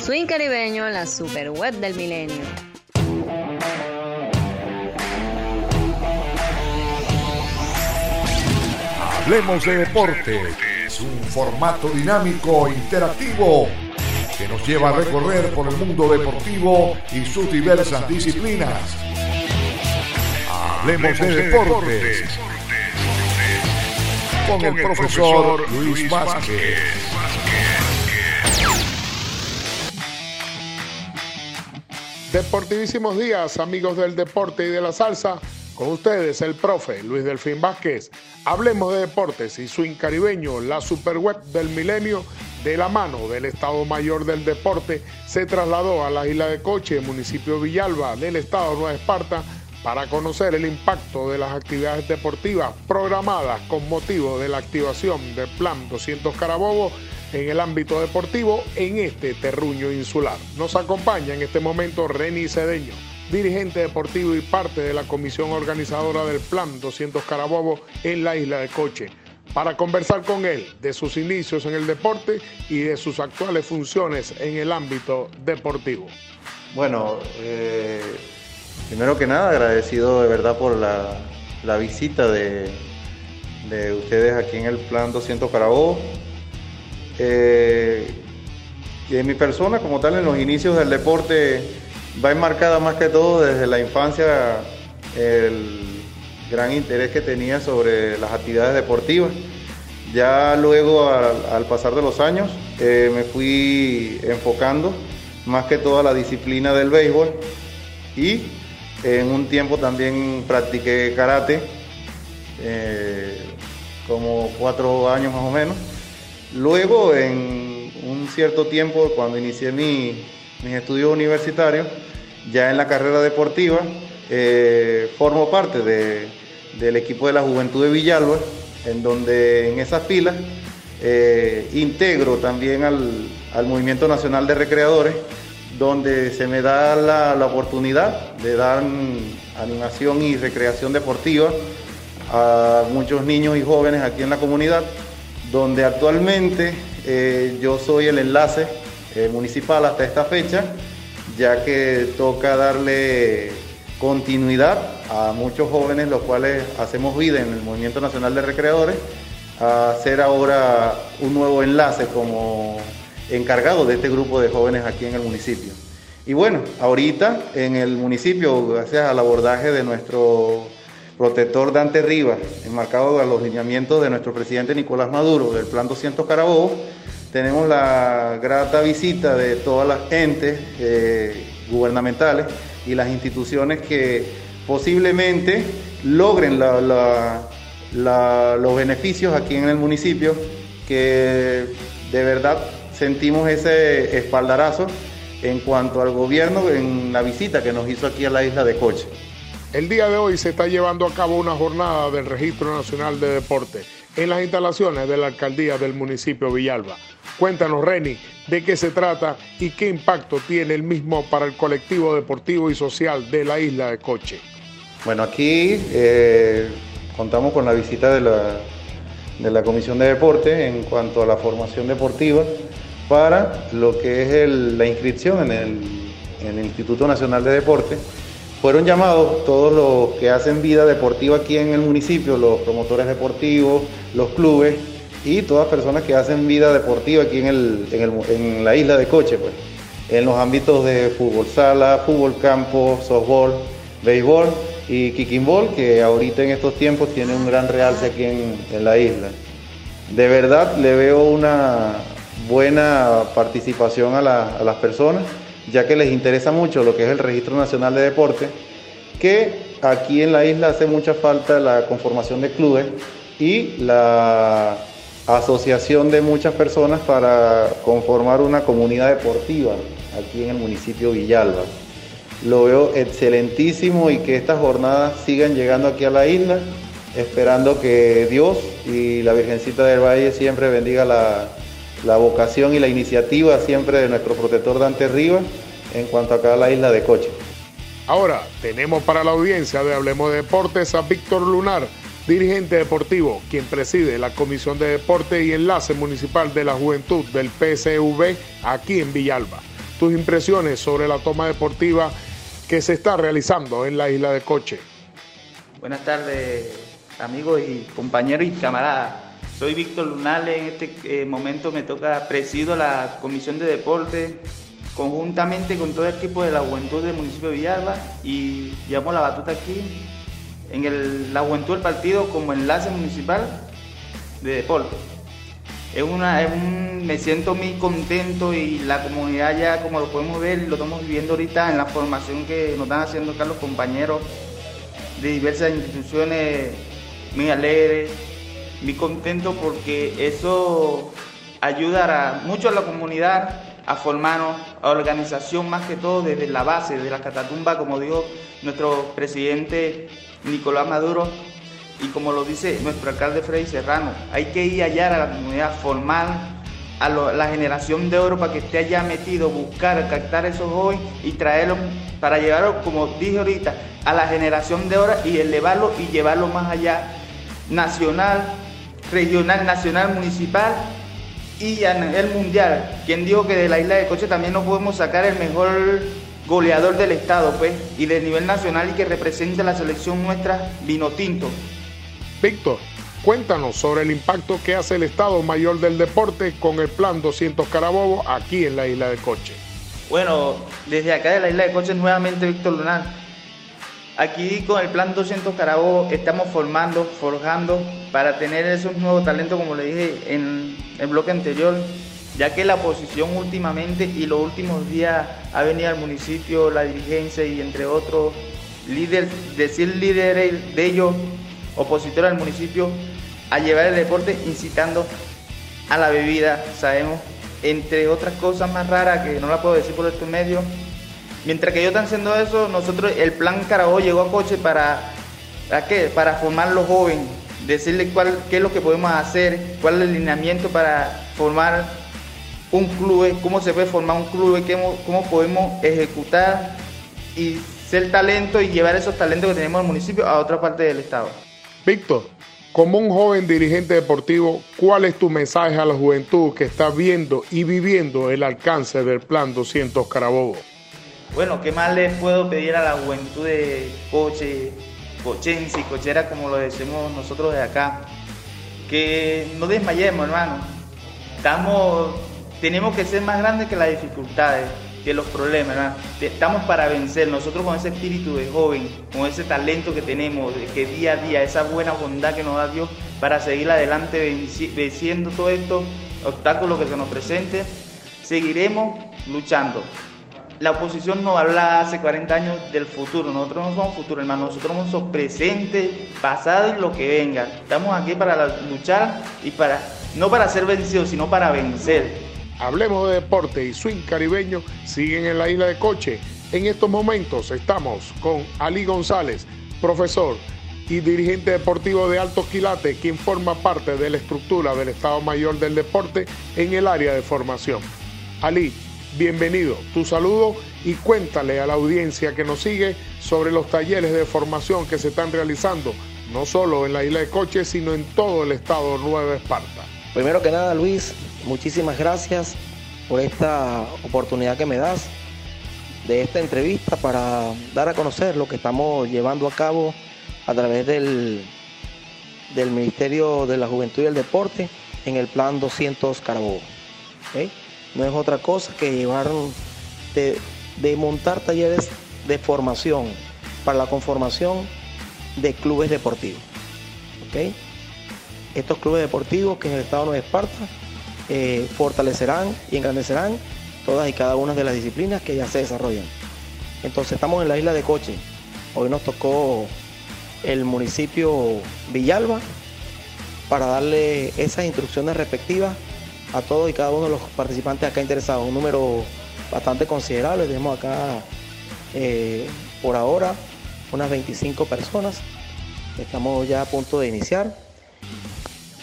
Swing Caribeño, la super web del milenio. Hablemos de deporte. Es un formato dinámico, interactivo, que nos lleva a recorrer por el mundo deportivo y sus diversas disciplinas. Hablemos de deportes con el profesor Luis Vázquez. Deportivísimos días, amigos del deporte y de la salsa. Con ustedes, el profe Luis Delfín Vázquez. Hablemos de deportes y swing caribeño, la superweb del milenio, de la mano del Estado Mayor del Deporte, se trasladó a la isla de Coche, municipio Villalba, del Estado Nueva Esparta, para conocer el impacto de las actividades deportivas programadas con motivo de la activación del Plan 200 Carabobo en el ámbito deportivo en este terruño insular. Nos acompaña en este momento Reni Cedeño, dirigente deportivo y parte de la comisión organizadora del Plan 200 Carabobo en la isla de Coche, para conversar con él de sus inicios en el deporte y de sus actuales funciones en el ámbito deportivo. Bueno, eh, primero que nada agradecido de verdad por la, visita de, de ustedes aquí en el Plan 200 Carabobo eh, y en mi persona como tal en los inicios del deporte va enmarcada más que todo desde la infancia el gran interés que tenía sobre las actividades deportivas. Ya luego al, pasar de los años eh, me fui enfocando más que todo a la disciplina del béisbol y en un tiempo también practiqué karate, eh, como cuatro años más o menos. Luego, en un cierto tiempo, cuando inicié mis estudios universitarios, ya en la carrera deportiva, eh, formo parte del equipo de la Juventud de Villalba, en donde en esas filas eh, integro también al, Movimiento Nacional de Recreadores, donde se me da la oportunidad de dar animación y recreación deportiva a muchos niños y jóvenes aquí en la comunidad donde actualmente eh, yo soy el enlace eh, municipal hasta esta fecha, ya que toca darle continuidad a muchos jóvenes, los cuales hacemos vida en el Movimiento Nacional de Recreadores, a hacer ahora un nuevo enlace como encargado de este grupo de jóvenes aquí en el municipio. Y bueno, ahorita en el municipio, gracias al abordaje de nuestro protector Dante Rivas, enmarcado a los lineamientos de nuestro presidente Nicolás Maduro del Plan 200 Carabobo, tenemos la grata visita de todas las entes eh, gubernamentales y las instituciones que posiblemente logren los beneficios aquí en el municipio, que de verdad sentimos ese espaldarazo en cuanto al gobierno en la visita que nos hizo aquí a la isla de Coche. El día de hoy se está llevando a cabo una jornada del Registro Nacional de Deporte en las instalaciones de la alcaldía del municipio Villalba. Cuéntanos, Reni, de qué se trata y qué impacto tiene el mismo para el colectivo deportivo y social de la isla de Coche. Bueno, aquí eh, contamos con la visita de la, de la Comisión de Deporte en cuanto a la formación deportiva para lo que es la inscripción en el, en el Instituto Nacional de Deporte fueron llamados todos los que hacen vida deportiva aquí en el municipio, los promotores deportivos, los clubes y todas personas que hacen vida deportiva aquí en, la isla de Coche, pues, en los ámbitos de fútbol sala, fútbol campo, softball, béisbol y kicking ball, que ahorita en estos tiempos tiene un gran realce aquí en, la isla. De verdad le veo una buena participación a las personas ya que les interesa mucho lo que es el Registro Nacional de Deporte, que aquí en la isla hace mucha falta la conformación de clubes y la asociación de muchas personas para conformar una comunidad deportiva aquí en el municipio Villalba. Lo veo excelentísimo y que estas jornadas sigan llegando aquí a la isla, esperando que Dios y la Virgencita del Valle siempre bendiga la, la vocación y la iniciativa siempre de nuestro protector Dante Rivas en cuanto acá a la isla de Coche. Ahora tenemos para la audiencia de Hablemos de Deportes a Víctor Lunar, dirigente deportivo, quien preside la Comisión de Deporte y Enlace Municipal de la Juventud del PSV aquí en Villalba. tus impresiones sobre la toma deportiva que se está realizando en la isla de Coche. Buenas tardes, amigos y compañeros y camaradas. Soy Víctor Lunales, en este eh, momento me toca presido la Comisión de Deporte conjuntamente con todo el equipo de la Juventud del municipio de Villalba y llevamos la batuta aquí en la Juventud del Partido como enlace municipal de deporte. Es una, me siento muy contento y la comunidad ya como lo podemos ver lo estamos viviendo ahorita en la formación que nos están haciendo acá los compañeros de diversas instituciones muy alegres, muy contento porque eso ayudará mucho a la comunidad a formarnos, a organización más que todo desde la base, de la catatumba, como dijo nuestro presidente Nicolás Maduro. Y como lo dice nuestro alcalde Freddy Serrano, hay que ir allá a la comunidad, formar a la generación de oro para que esté allá metido, buscar, captar esos jóvenes y traerlos para llevarlos, como dije ahorita, a la generación de oro y elevarlo y llevarlo más allá, nacional, regional, nacional, municipal y a nivel mundial. Quien dijo que de la isla de Coche también no podemos sacar el mejor goleador del estado, pues, y de nivel nacional y que represente la selección nuestra vino tinto. Víctor, cuéntanos sobre el impacto que hace el Estado Mayor del Deporte con el Plan 200 Carabobo aquí en la isla de Coche. Bueno, desde acá de la isla de Coche nuevamente Víctor Lunar. Aquí con el Plan 200 Carabobo estamos formando, forjando para tener esos nuevos talentos, como le dije en el bloque anterior, ya que la oposición últimamente y los últimos días ha venido al municipio, la dirigencia y entre otros líderes, decir líderes de ellos opositor al municipio a llevar el deporte incitando a la bebida, sabemos, entre otras cosas más raras que no la puedo decir por estos medios. Mientras que ellos están haciendo eso, nosotros, el plan Carabobo llegó a Coche para, ¿para qué? Para formar los jóvenes, decirles cuál, qué es lo que podemos hacer, cuál es el lineamiento para formar un club, cómo se puede formar un club, cómo, cómo podemos ejecutar y ser talento y llevar esos talentos que tenemos en el municipio a otra parte del estado. Víctor, como un joven dirigente deportivo, ¿cuál es tu mensaje a la juventud que está viendo y viviendo el alcance del Plan 200 Carabobo? Bueno, ¿qué más les puedo pedir a la juventud de Coche, Cochense y Cochera, como lo decimos nosotros de acá? Que no desmayemos, hermano. Tenemos que ser más grandes que las dificultades que los problemas, estamos para vencer, nosotros con ese espíritu de joven, con ese talento que tenemos, que día a día, esa buena bondad que nos da Dios para seguir adelante venciendo todos estos obstáculos que se nos presenten, seguiremos luchando. La oposición nos habla hace 40 años del futuro, nosotros no somos futuro, hermano, nosotros somos presente, pasado y lo que venga. Estamos aquí para luchar y para, no para ser vencidos, sino para vencer. Hablemos de deporte y swing caribeño siguen en la isla de Coche. En estos momentos estamos con Ali González, profesor y dirigente deportivo de Alto Quilate, quien forma parte de la estructura del Estado Mayor del Deporte en el área de formación. Ali, bienvenido, tu saludo y cuéntale a la audiencia que nos sigue sobre los talleres de formación que se están realizando, no solo en la isla de Coche, sino en todo el estado Nueva Esparta. Primero que nada, Luis, muchísimas gracias por esta oportunidad que me das de esta entrevista para dar a conocer lo que estamos llevando a cabo a través del, del Ministerio de la Juventud y el Deporte en el Plan 200 Carabobo. No es otra cosa que llevar de, montar talleres de formación para la conformación de clubes deportivos. Estos clubes deportivos que en el estado de Esparta eh, fortalecerán y engrandecerán todas y cada una de las disciplinas que ya se desarrollan. Entonces estamos en la isla de Coche. Hoy nos tocó el municipio Villalba para darle esas instrucciones respectivas a todos y cada uno de los participantes acá interesados. Un número bastante considerable. Tenemos acá eh, por ahora unas 25 personas. Estamos ya a punto de iniciar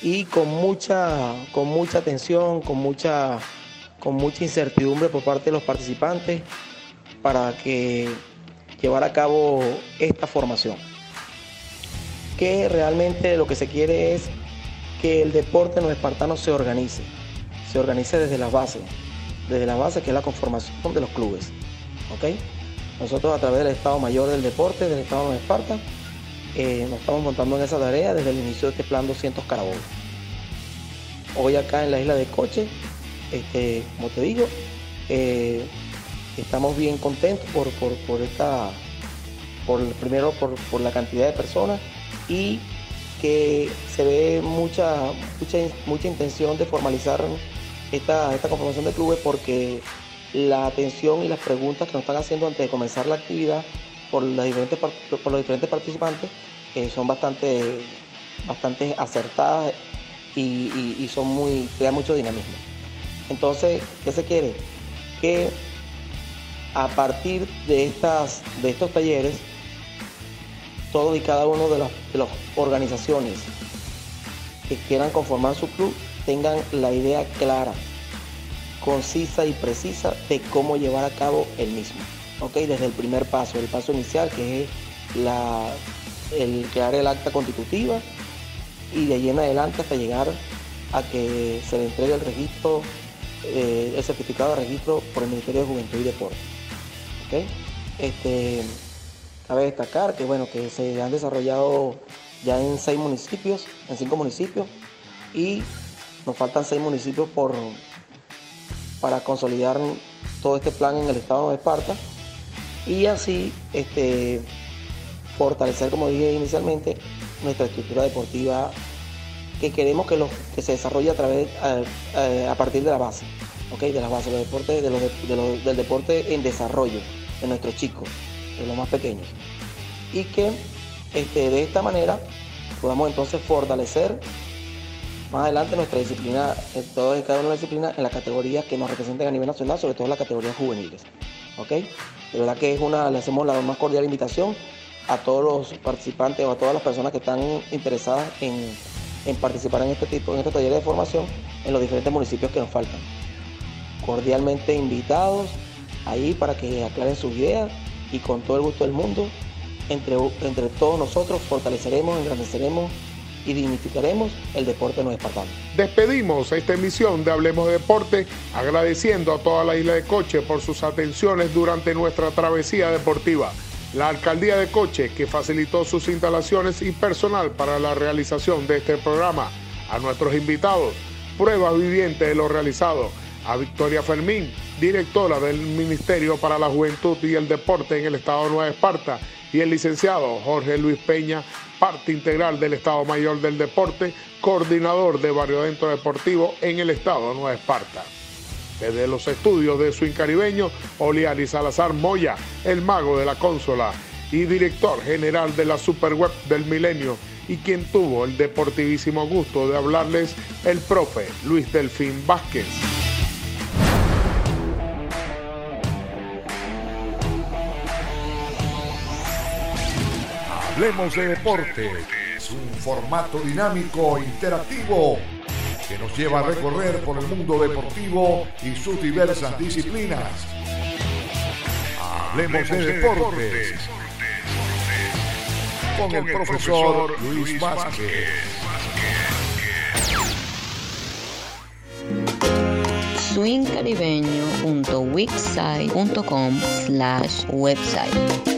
y con mucha, con mucha atención, con mucha, con mucha incertidumbre por parte de los participantes para que llevar a cabo esta formación. Que realmente lo que se quiere es que el deporte en los espartanos se organice, se organice desde las bases, desde la base, que es la conformación de los clubes. ¿ok? Nosotros a través del Estado Mayor del Deporte, del Estado de Esparta, eh, nos estamos montando en esa tarea desde el inicio de este plan 200 Carabobo. Hoy acá en la isla de Coche, este, como te digo, eh, estamos bien contentos por, por, esta, por primero por, la cantidad de personas y que se ve mucha, mucha, mucha intención de formalizar esta, conformación de clubes porque la atención y las preguntas que nos están haciendo antes de comenzar la actividad por, los diferentes participantes eh, son bastante, bastante acertadas y, son muy, crean mucho dinamismo. Entonces, ¿qué se quiere? Que a partir de, estas, de estos talleres, todos y cada uno de las organizaciones que quieran conformar su club tengan la idea clara concisa y precisa de cómo llevar a cabo el mismo. ¿ok? Desde el primer paso, el paso inicial que es el crear el acta constitutiva y de ahí en adelante hasta llegar a que se le entregue el registro, eh, el certificado de registro por el Ministerio de Juventud y Deporte. Este, cabe destacar que bueno que se han desarrollado ya en seis municipios, en cinco municipios, y nos faltan seis municipios por, para consolidar todo este plan en el estado de Esparta y así este, fortalecer, como dije inicialmente, nuestra estructura deportiva que queremos que, que se desarrolle a, través, a, partir de la base, ¿okay? de la base de del deporte en desarrollo de nuestros chicos, de los más pequeños. Y que este, de esta manera podamos entonces fortalecer más adelante nuestra disciplina, en todas y cada una de las disciplinas, en las categorías que nos representen a nivel nacional, sobre todo en las categorías juveniles. ¿Ok? De verdad que es una, le hacemos la más cordial invitación a todos los participantes o a todas las personas que están interesadas en, participar en este tipo, en este taller de formación en los diferentes municipios que nos faltan. Cordialmente invitados ahí para que aclaren sus ideas y con todo el gusto del mundo, entre, entre todos nosotros fortaleceremos, engrandeceremos y dignificaremos el deporte no espartano. Despedimos esta emisión de Hablemos de Deporte agradeciendo a toda la isla de Coche por sus atenciones durante nuestra travesía deportiva. La alcaldía de Coche que facilitó sus instalaciones y personal para la realización de este programa. A nuestros invitados, pruebas vivientes de lo realizado. A Victoria Fermín, directora del Ministerio para la Juventud y el Deporte en el Estado de Nueva Esparta. Y el licenciado Jorge Luis Peña, parte integral del Estado Mayor del Deporte, coordinador de Barrio Dentro Deportivo en el Estado Nueva Esparta. Desde los estudios de Swing Caribeño, Oliari Salazar Moya, el mago de la consola y director general de la Superweb del Milenio, y quien tuvo el deportivísimo gusto de hablarles, el profe Luis Delfín Vázquez. Hablemos de Deporte es un formato dinámico e interactivo que nos lleva a recorrer por el mundo deportivo y sus diversas disciplinas. Hablemos de Deportes con el profesor Luis Vázquez. swingcaribeño.wixsite.com slash website